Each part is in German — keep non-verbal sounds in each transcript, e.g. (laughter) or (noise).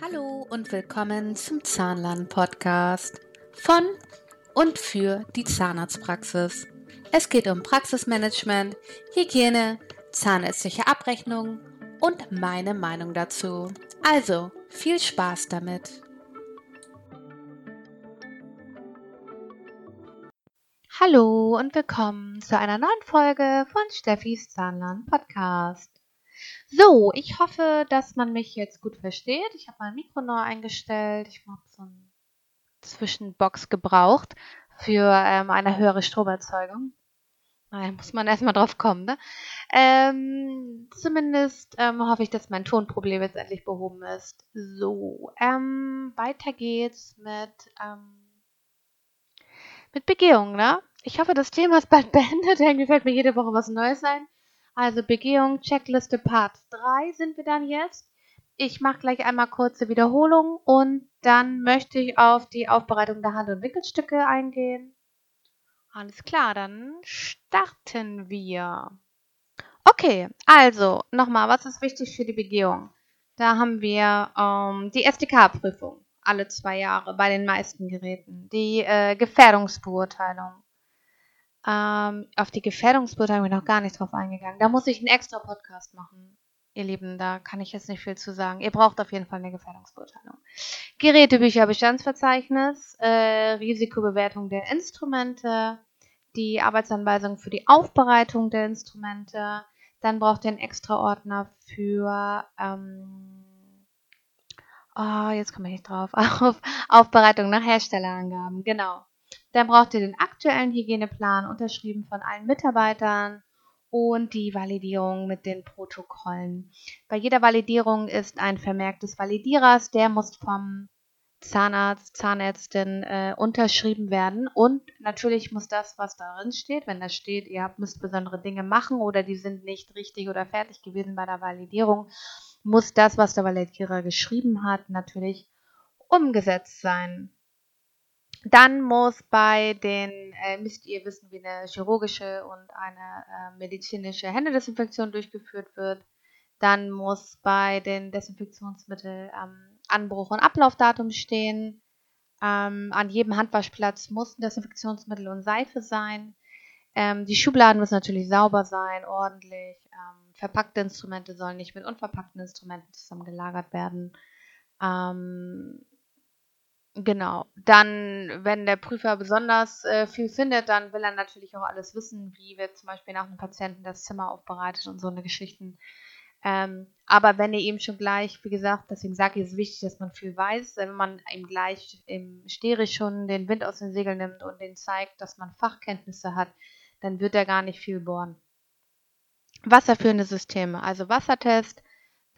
Hallo und willkommen zum Zahnlern-Podcast von und für die Zahnarztpraxis. Es geht um Praxismanagement, Hygiene, zahnärztliche Abrechnung und meine Meinung dazu. Also viel Spaß damit! Hallo und willkommen zu einer neuen Folge von Steffis Zahnlern Podcast. So, ich hoffe, dass man mich jetzt gut versteht. Ich habe mein Mikro neu eingestellt. Ich habe so eine Zwischenbox gebraucht für ähm, eine höhere Stromerzeugung. Da muss man erstmal drauf kommen, ne? Ähm, zumindest ähm, hoffe ich, dass mein Tonproblem jetzt endlich behoben ist. So, ähm, weiter geht's mit, ähm, mit Begehung, ne? Ich hoffe, das Thema ist bald (laughs) beendet. Irgendwie fällt mir jede Woche was Neues ein. Also Begehung, Checkliste Part 3 sind wir dann jetzt. Ich mache gleich einmal kurze Wiederholung und dann möchte ich auf die Aufbereitung der Hand- und Wickelstücke eingehen. Alles klar, dann starten wir. Okay, also nochmal, was ist wichtig für die Begehung? Da haben wir ähm, die SDK-Prüfung alle zwei Jahre bei den meisten Geräten, die äh, Gefährdungsbeurteilung, ähm, auf die Gefährdungsbeurteilung bin ich noch gar nicht drauf eingegangen. Da muss ich einen extra Podcast machen. Ihr Lieben, da kann ich jetzt nicht viel zu sagen. Ihr braucht auf jeden Fall eine Gefährdungsbeurteilung. Gerätebücher, Bestandsverzeichnis, äh, Risikobewertung der Instrumente, die Arbeitsanweisung für die Aufbereitung der Instrumente. Dann braucht ihr einen extra Ordner für, ähm, oh, jetzt komme ich nicht drauf, (laughs) auf Aufbereitung nach Herstellerangaben, genau. Dann braucht ihr den aktuellen Hygieneplan, unterschrieben von allen Mitarbeitern und die Validierung mit den Protokollen. Bei jeder Validierung ist ein Vermerk des Validierers, der muss vom Zahnarzt, Zahnärztin äh, unterschrieben werden. Und natürlich muss das, was darin steht, wenn da steht, ihr habt, müsst besondere Dinge machen oder die sind nicht richtig oder fertig gewesen bei der Validierung, muss das, was der Validierer geschrieben hat, natürlich umgesetzt sein. Dann muss bei den, äh, müsst ihr wissen, wie eine chirurgische und eine äh, medizinische Händedesinfektion durchgeführt wird. Dann muss bei den Desinfektionsmitteln ähm, Anbruch- und Ablaufdatum stehen. Ähm, an jedem Handwaschplatz muss Desinfektionsmittel und Seife sein. Ähm, die Schubladen müssen natürlich sauber sein, ordentlich. Ähm, verpackte Instrumente sollen nicht mit unverpackten Instrumenten zusammen gelagert werden. Ähm, Genau. Dann, wenn der Prüfer besonders äh, viel findet, dann will er natürlich auch alles wissen, wie wird zum Beispiel nach einem Patienten das Zimmer aufbereitet und so eine Geschichten. Ähm, aber wenn ihr ihm schon gleich, wie gesagt, deswegen sage ich, es ist wichtig, dass man viel weiß, wenn man ihm gleich im Steri schon den Wind aus den Segeln nimmt und den zeigt, dass man Fachkenntnisse hat, dann wird er gar nicht viel bohren. Wasserführende Systeme, also Wassertest,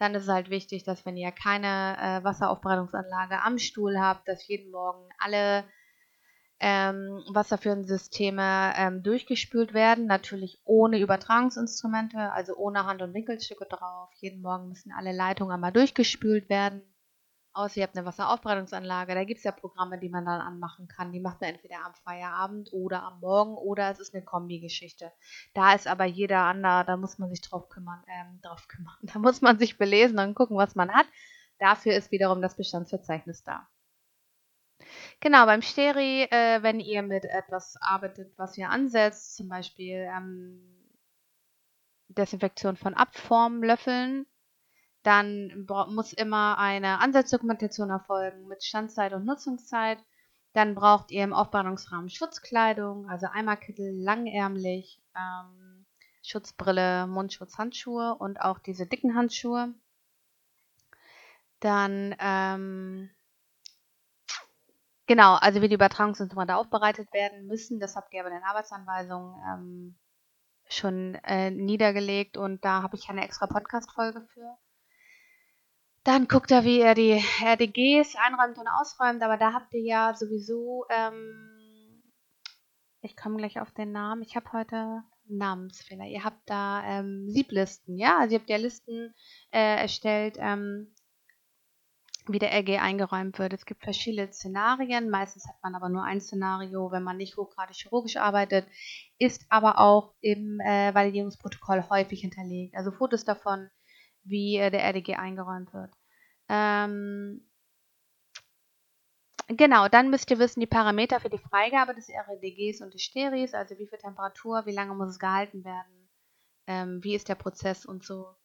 dann ist es halt wichtig, dass wenn ihr keine äh, Wasseraufbereitungsanlage am Stuhl habt, dass jeden Morgen alle ähm, wasserführenden Systeme ähm, durchgespült werden. Natürlich ohne Übertragungsinstrumente, also ohne Hand- und Winkelstücke drauf. Jeden Morgen müssen alle Leitungen einmal durchgespült werden. Außer ihr habt eine Wasseraufbereitungsanlage, da gibt es ja Programme, die man dann anmachen kann. Die macht man entweder am Feierabend oder am Morgen oder es ist eine Kombi-Geschichte. Da ist aber jeder andere, da muss man sich drauf kümmern, ähm, drauf kümmern. (laughs) Da muss man sich belesen und gucken, was man hat. Dafür ist wiederum das Bestandsverzeichnis da. Genau, beim Steri, äh, wenn ihr mit etwas arbeitet, was ihr ansetzt, zum Beispiel ähm, Desinfektion von Abformlöffeln, dann muss immer eine Ansatzdokumentation erfolgen mit Standzeit und Nutzungszeit. Dann braucht ihr im Aufbereitungsrahmen Schutzkleidung, also Eimerkittel, langärmlich, ähm, Schutzbrille, Mundschutz, Handschuhe und auch diese dicken Handschuhe. Dann, ähm, genau, also wie die Übertragungsinstrumente aufbereitet werden müssen, das habt ihr aber in den Arbeitsanweisungen ähm, schon äh, niedergelegt und da habe ich eine extra Podcast-Folge für. Dann guckt er, wie er die RDGs einräumt und ausräumt, aber da habt ihr ja sowieso, ähm, ich komme gleich auf den Namen, ich habe heute Namensfehler. Ihr habt da ähm, Sieblisten, ja? Also ihr habt ja Listen äh, erstellt, ähm, wie der RG eingeräumt wird. Es gibt verschiedene Szenarien, meistens hat man aber nur ein Szenario, wenn man nicht hochgradig chirurgisch arbeitet, ist aber auch im äh, Validierungsprotokoll häufig hinterlegt. Also Fotos davon, wie äh, der RDG eingeräumt wird. Ähm, genau, dann müsst ihr wissen die Parameter für die Freigabe des REDGs und des Steris, also wie viel Temperatur, wie lange muss es gehalten werden, ähm, wie ist der Prozess und so.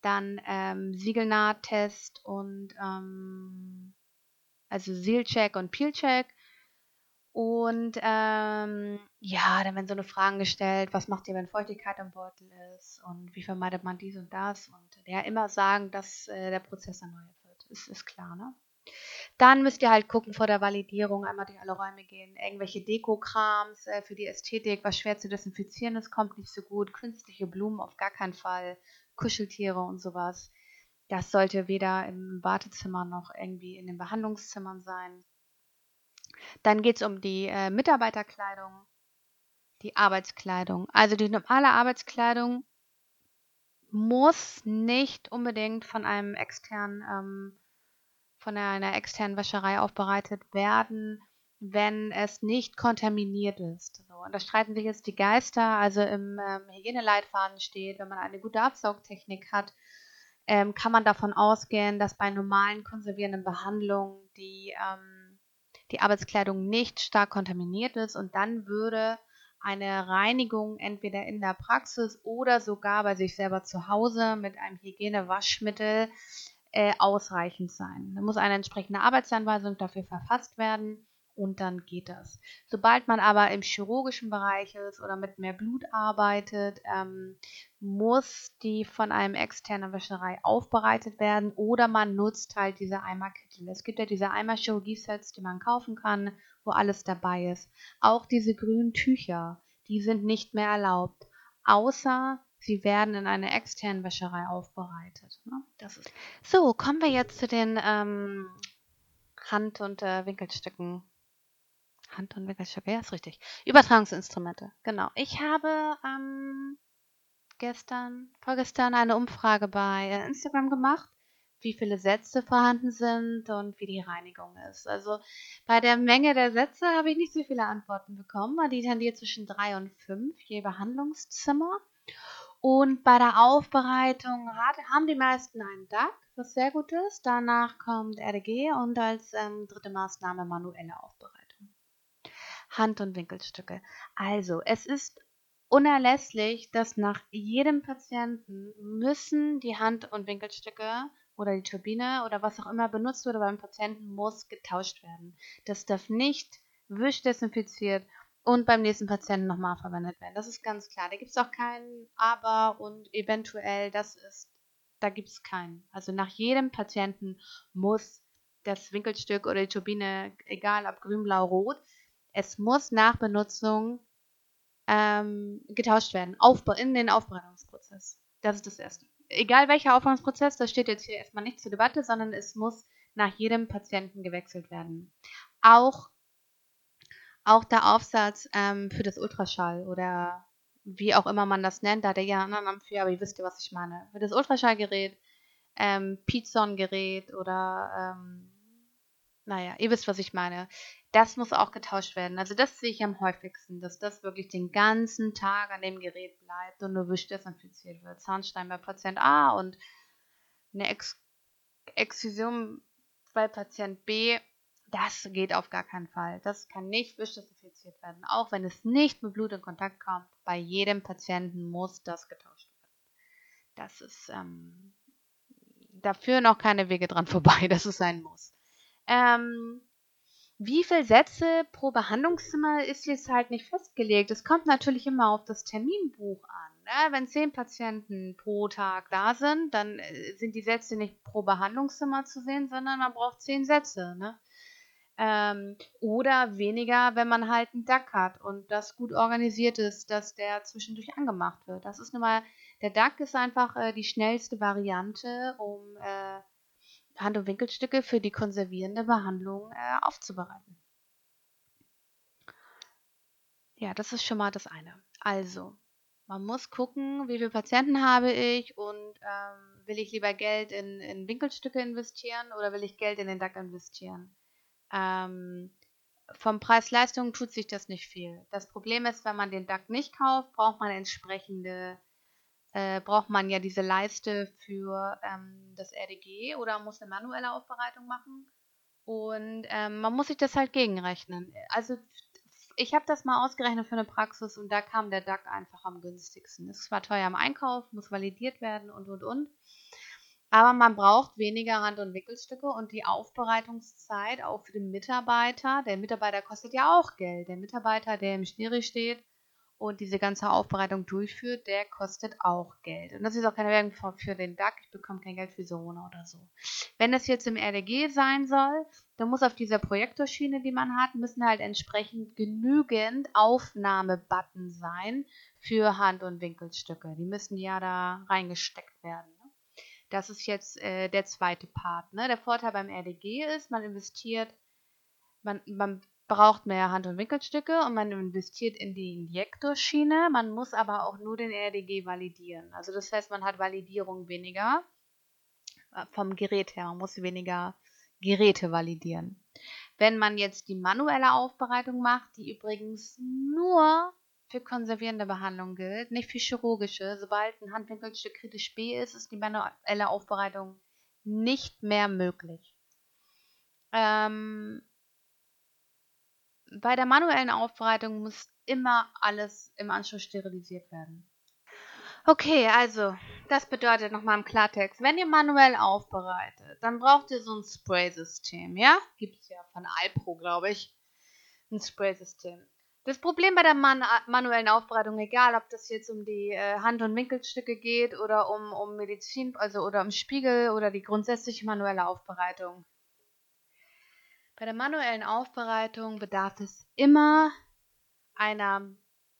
Dann ähm, Siegelnahttest und ähm, also Sealcheck und Peelcheck. Und ähm, ja, dann werden so eine Fragen gestellt, was macht ihr, wenn Feuchtigkeit im Beutel ist und wie vermeidet man dies und das. Und ja, immer sagen, dass äh, der Prozess erneuert wird. Ist, ist klar, ne? Dann müsst ihr halt gucken vor der Validierung, einmal durch alle Räume gehen, irgendwelche Deko-Krams äh, für die Ästhetik, was schwer zu desinfizieren ist, kommt nicht so gut, künstliche Blumen auf gar keinen Fall, Kuscheltiere und sowas. Das sollte weder im Wartezimmer noch irgendwie in den Behandlungszimmern sein. Dann geht es um die äh, Mitarbeiterkleidung, die Arbeitskleidung. Also die normale Arbeitskleidung muss nicht unbedingt von einem externen, ähm, von einer externen Wäscherei aufbereitet werden, wenn es nicht kontaminiert ist. So, und da streiten sich jetzt die Geister. Also im ähm, Hygieneleitfaden steht, wenn man eine gute Absaugtechnik hat, ähm, kann man davon ausgehen, dass bei normalen konservierenden Behandlungen die ähm, die Arbeitskleidung nicht stark kontaminiert ist und dann würde eine Reinigung entweder in der Praxis oder sogar bei sich selber zu Hause mit einem Hygienewaschmittel äh, ausreichend sein. Da muss eine entsprechende Arbeitsanweisung dafür verfasst werden und dann geht das. Sobald man aber im chirurgischen Bereich ist oder mit mehr Blut arbeitet, ähm, muss die von einem externen Wäscherei aufbereitet werden oder man nutzt halt diese Eimerkittel. Es gibt ja diese Eimer-Chirurgie-Sets, die man kaufen kann, wo alles dabei ist. Auch diese grünen Tücher, die sind nicht mehr erlaubt, außer sie werden in einer externen Wäscherei aufbereitet. Ne? so, kommen wir jetzt zu den ähm, Hand- und äh, Winkelstücken Hand- und Wickelstöcke, ja, ist richtig. Übertragungsinstrumente, genau. Ich habe ähm, gestern, vorgestern eine Umfrage bei äh, Instagram gemacht, wie viele Sätze vorhanden sind und wie die Reinigung ist. Also bei der Menge der Sätze habe ich nicht so viele Antworten bekommen, weil die tendiert zwischen drei und fünf je Behandlungszimmer. Und bei der Aufbereitung haben die meisten einen DAC, was sehr gut ist. Danach kommt RDG und als ähm, dritte Maßnahme manuelle Aufbereitung. Hand- und Winkelstücke. Also, es ist unerlässlich, dass nach jedem Patienten müssen die Hand- und Winkelstücke oder die Turbine oder was auch immer benutzt wurde beim Patienten muss getauscht werden. Das darf nicht wischdesinfiziert und beim nächsten Patienten nochmal verwendet werden. Das ist ganz klar. Da gibt es auch kein Aber und eventuell, das ist, da gibt es keinen. Also nach jedem Patienten muss das Winkelstück oder die Turbine, egal ob grün, blau, rot, es muss nach Benutzung ähm, getauscht werden. Aufbe in den Aufbereitungsprozess. Das ist das Erste. Egal welcher Aufbereitungsprozess, das steht jetzt hier erstmal nicht zur Debatte, sondern es muss nach jedem Patienten gewechselt werden. Auch, auch der Aufsatz ähm, für das Ultraschall oder wie auch immer man das nennt, da hat er ja einen Namen für, aber ihr wisst ja, was ich meine. Für das Ultraschallgerät, ähm, Pizon-Gerät oder ähm, naja, ihr wisst, was ich meine. Das muss auch getauscht werden. Also das sehe ich am häufigsten, dass das wirklich den ganzen Tag an dem Gerät bleibt und nur wisch desinfiziert wird. Zahnstein bei Patient A und eine Ex Exzision bei Patient B. Das geht auf gar keinen Fall. Das kann nicht wischdesinfiziert werden. Auch wenn es nicht mit Blut in Kontakt kommt, bei jedem Patienten muss das getauscht werden. Das ist ähm, dafür noch keine Wege dran vorbei, (laughs) dass es sein muss. Ähm, wie viele Sätze pro Behandlungszimmer ist jetzt halt nicht festgelegt. Es kommt natürlich immer auf das Terminbuch an. Ne? Wenn zehn Patienten pro Tag da sind, dann äh, sind die Sätze nicht pro Behandlungszimmer zu sehen, sondern man braucht zehn Sätze. Ne? Ähm, oder weniger, wenn man halt einen DAC hat und das gut organisiert ist, dass der zwischendurch angemacht wird. Das ist nun mal, der DAC ist einfach äh, die schnellste Variante, um äh, Hand- und Winkelstücke für die konservierende Behandlung äh, aufzubereiten. Ja, das ist schon mal das eine. Also, man muss gucken, wie viele Patienten habe ich und ähm, will ich lieber Geld in, in, Winkelstücke investieren oder will ich Geld in den DAC investieren? Ähm, vom Preis-Leistung tut sich das nicht viel. Das Problem ist, wenn man den DAC nicht kauft, braucht man entsprechende äh, braucht man ja diese Leiste für ähm, das RDG oder muss eine manuelle Aufbereitung machen. Und ähm, man muss sich das halt gegenrechnen. Also ich habe das mal ausgerechnet für eine Praxis und da kam der DAC einfach am günstigsten. Es war teuer im Einkauf, muss validiert werden und und und. Aber man braucht weniger Hand- und Wickelstücke und die Aufbereitungszeit auch für den Mitarbeiter. Der Mitarbeiter kostet ja auch Geld. Der Mitarbeiter, der im Schnee steht und diese ganze Aufbereitung durchführt, der kostet auch Geld. Und das ist auch keine Werbung für den DAC. Ich bekomme kein Geld für Corona oder so. Wenn das jetzt im RDG sein soll, dann muss auf dieser Projektorschiene, die man hat, müssen halt entsprechend genügend Aufnahmebutton sein für Hand- und Winkelstücke. Die müssen ja da reingesteckt werden. Das ist jetzt äh, der zweite Part. Ne? Der Vorteil beim RDG ist, man investiert, man, man braucht mehr Hand- und Winkelstücke und man investiert in die Injektorschiene. Man muss aber auch nur den RDG validieren. Also das heißt, man hat Validierung weniger äh, vom Gerät her. Man muss weniger Geräte validieren. Wenn man jetzt die manuelle Aufbereitung macht, die übrigens nur für konservierende Behandlung gilt, nicht für chirurgische. Sobald ein Handwinkelstück kritisch B ist, ist die manuelle Aufbereitung nicht mehr möglich. Ähm, bei der manuellen Aufbereitung muss immer alles im Anschluss sterilisiert werden. Okay, also, das bedeutet nochmal im Klartext, wenn ihr manuell aufbereitet, dann braucht ihr so ein Spray-System, ja? Gibt es ja von Alpro, glaube ich. Ein Spray-System. Das Problem bei der man manuellen Aufbereitung, egal ob das jetzt um die äh, Hand- und Winkelstücke geht oder um, um Medizin, also oder um Spiegel oder die grundsätzliche manuelle Aufbereitung. Bei der manuellen Aufbereitung bedarf es immer einer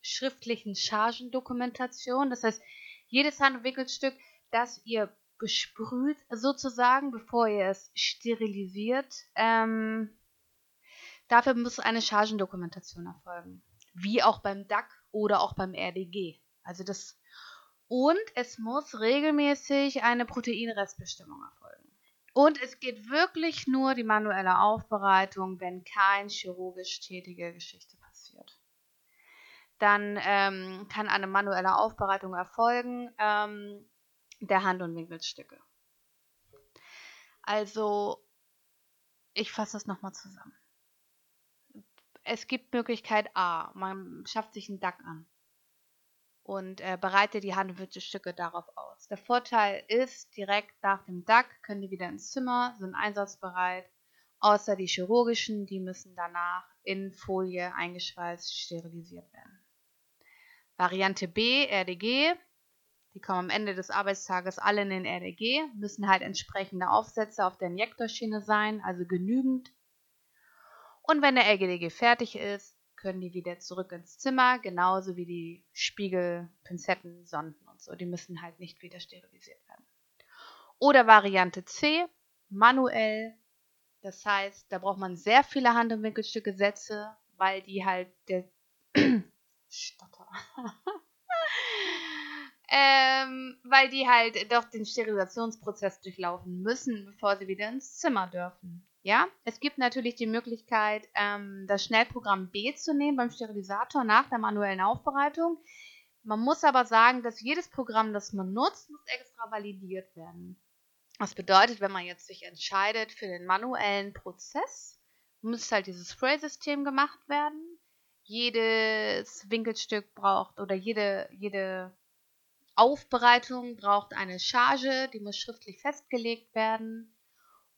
schriftlichen Chargendokumentation. Das heißt, jedes Hand- und Winkelstück, das ihr besprüht, sozusagen, bevor ihr es sterilisiert, ähm, Dafür muss eine Chargendokumentation erfolgen. Wie auch beim DAC oder auch beim RDG. Also das und es muss regelmäßig eine Proteinrestbestimmung erfolgen. Und es geht wirklich nur die manuelle Aufbereitung, wenn kein chirurgisch tätige Geschichte passiert. Dann ähm, kann eine manuelle Aufbereitung erfolgen ähm, der Hand- und Winkelstücke. Also, ich fasse das nochmal zusammen es gibt Möglichkeit A, man schafft sich einen DAC an und äh, bereitet die Handwürzelstücke darauf aus. Der Vorteil ist, direkt nach dem DAC können die wieder ins Zimmer, sind einsatzbereit, außer die chirurgischen, die müssen danach in Folie eingeschweißt sterilisiert werden. Variante B, RDG, die kommen am Ende des Arbeitstages alle in den RDG, müssen halt entsprechende Aufsätze auf der Injektorschiene sein, also genügend und wenn der LGDG fertig ist, können die wieder zurück ins Zimmer, genauso wie die Spiegel, Pinzetten, Sonden und so. Die müssen halt nicht wieder sterilisiert werden. Oder Variante C, manuell. Das heißt, da braucht man sehr viele Hand- und Winkelstücke Sätze, weil die halt der (clears throat) Stotter. (laughs) ähm, weil die halt doch den Sterilisationsprozess durchlaufen müssen, bevor sie wieder ins Zimmer dürfen. Ja, es gibt natürlich die Möglichkeit, ähm, das Schnellprogramm B zu nehmen beim Sterilisator nach der manuellen Aufbereitung. Man muss aber sagen, dass jedes Programm, das man nutzt, muss extra validiert werden. Das bedeutet, wenn man jetzt sich entscheidet für den manuellen Prozess, muss halt dieses Spray-System gemacht werden. Jedes Winkelstück braucht oder jede, jede Aufbereitung braucht eine Charge, die muss schriftlich festgelegt werden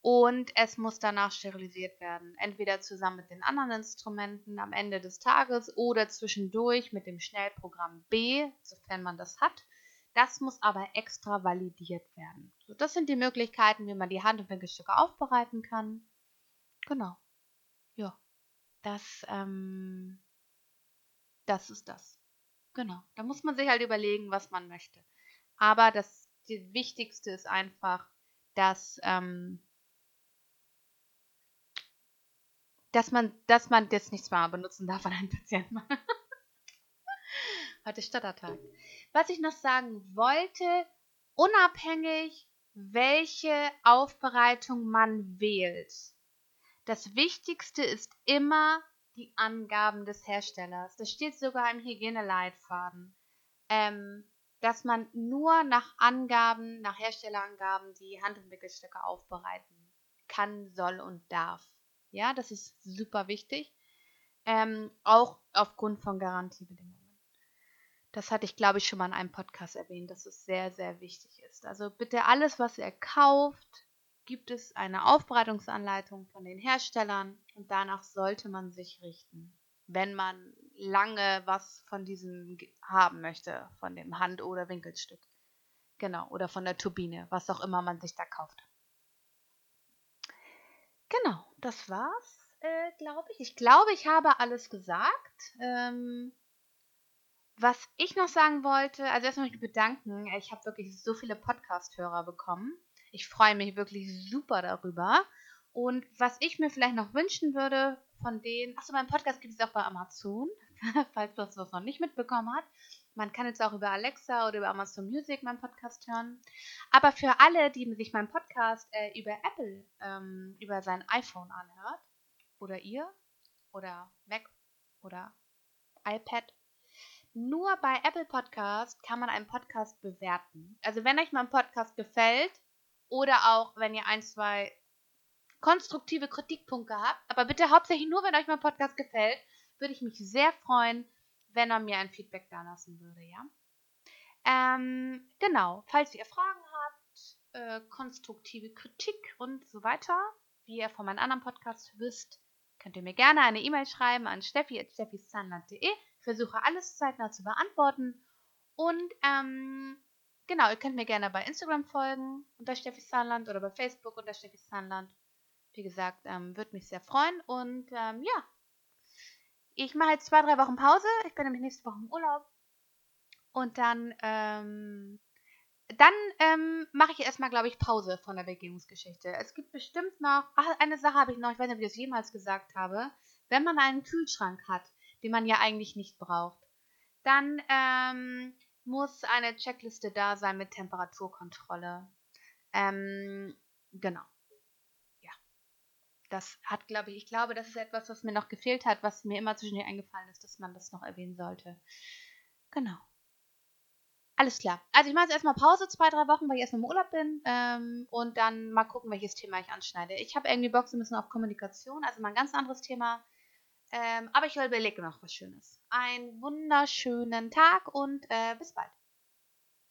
und es muss danach sterilisiert werden. Entweder zusammen mit den anderen Instrumenten am Ende des Tages oder zwischendurch mit dem Schnellprogramm B, sofern man das hat. Das muss aber extra validiert werden. So, das sind die Möglichkeiten, wie man die Hand- und Winkelstücke aufbereiten kann. Genau. Ja. Das, ähm, das ist das. Genau. Da muss man sich halt überlegen, was man möchte. Aber das, Wichtigste ist einfach, dass ähm, dass man, dass man das nicht mehr benutzen darf an einen Patienten. (laughs) Heute Stadtertag. Was ich noch sagen wollte, unabhängig welche Aufbereitung man wählt, das Wichtigste ist immer die Angaben des Herstellers. Das steht sogar im Hygieneleitfaden. Ähm, dass man nur nach Angaben, nach Herstellerangaben die Handumwickelstücke aufbereiten kann, soll und darf. Ja, das ist super wichtig. Ähm, auch aufgrund von Garantiebedingungen. Das hatte ich, glaube ich, schon mal in einem Podcast erwähnt, dass es sehr, sehr wichtig ist. Also bitte alles, was ihr kauft, gibt es eine Aufbereitungsanleitung von den Herstellern und danach sollte man sich richten, wenn man lange was von diesem haben möchte, von dem Hand- oder Winkelstück. Genau, oder von der Turbine, was auch immer man sich da kauft. Genau, das war's, äh, glaube ich. Ich glaube, ich habe alles gesagt. Ähm, was ich noch sagen wollte, also erstmal mich bedanken. Ich habe wirklich so viele Podcast-Hörer bekommen. Ich freue mich wirklich super darüber. Und was ich mir vielleicht noch wünschen würde von denen, achso, mein Podcast gibt es auch bei Amazon, (laughs) falls das was noch nicht mitbekommen hat. Man kann jetzt auch über Alexa oder über Amazon Music meinen Podcast hören. Aber für alle, die sich meinen Podcast äh, über Apple, ähm, über sein iPhone anhört, oder ihr, oder Mac, oder iPad, nur bei Apple Podcast kann man einen Podcast bewerten. Also wenn euch mein Podcast gefällt oder auch wenn ihr ein, zwei konstruktive Kritikpunkte habt, aber bitte hauptsächlich nur, wenn euch mein Podcast gefällt, würde ich mich sehr freuen, wenn er mir ein Feedback da lassen würde, ja. Ähm, genau, falls ihr Fragen habt, äh, konstruktive Kritik und so weiter, wie ihr von meinen anderen Podcasts wisst, könnt ihr mir gerne eine E-Mail schreiben an steffi.steffiszahnland.de. Ich versuche alles zeitnah zu beantworten. Und ähm, genau, ihr könnt mir gerne bei Instagram folgen unter Steffis Zahnland oder bei Facebook unter Steffis Zahnland. Wie gesagt, ähm, würde mich sehr freuen. Und ähm, ja, ich mache jetzt zwei, drei Wochen Pause. Ich bin nämlich nächste Woche im Urlaub. Und dann ähm, dann ähm, mache ich erstmal, glaube ich, Pause von der Begehungsgeschichte. Es gibt bestimmt noch, ach, eine Sache habe ich noch, ich weiß nicht, ob ich das jemals gesagt habe. Wenn man einen Kühlschrank hat, den man ja eigentlich nicht braucht, dann ähm, muss eine Checkliste da sein mit Temperaturkontrolle. Ähm, genau. Das hat, glaube ich, ich glaube, das ist etwas, was mir noch gefehlt hat, was mir immer zwischendurch eingefallen ist, dass man das noch erwähnen sollte. Genau. Alles klar. Also ich mache jetzt erstmal Pause, zwei, drei Wochen, weil ich erstmal im Urlaub bin. Ähm, und dann mal gucken, welches Thema ich anschneide. Ich habe irgendwie Bock so ein bisschen auf Kommunikation, also mal ein ganz anderes Thema. Ähm, aber ich überlege noch was Schönes. Einen wunderschönen Tag und äh, bis bald.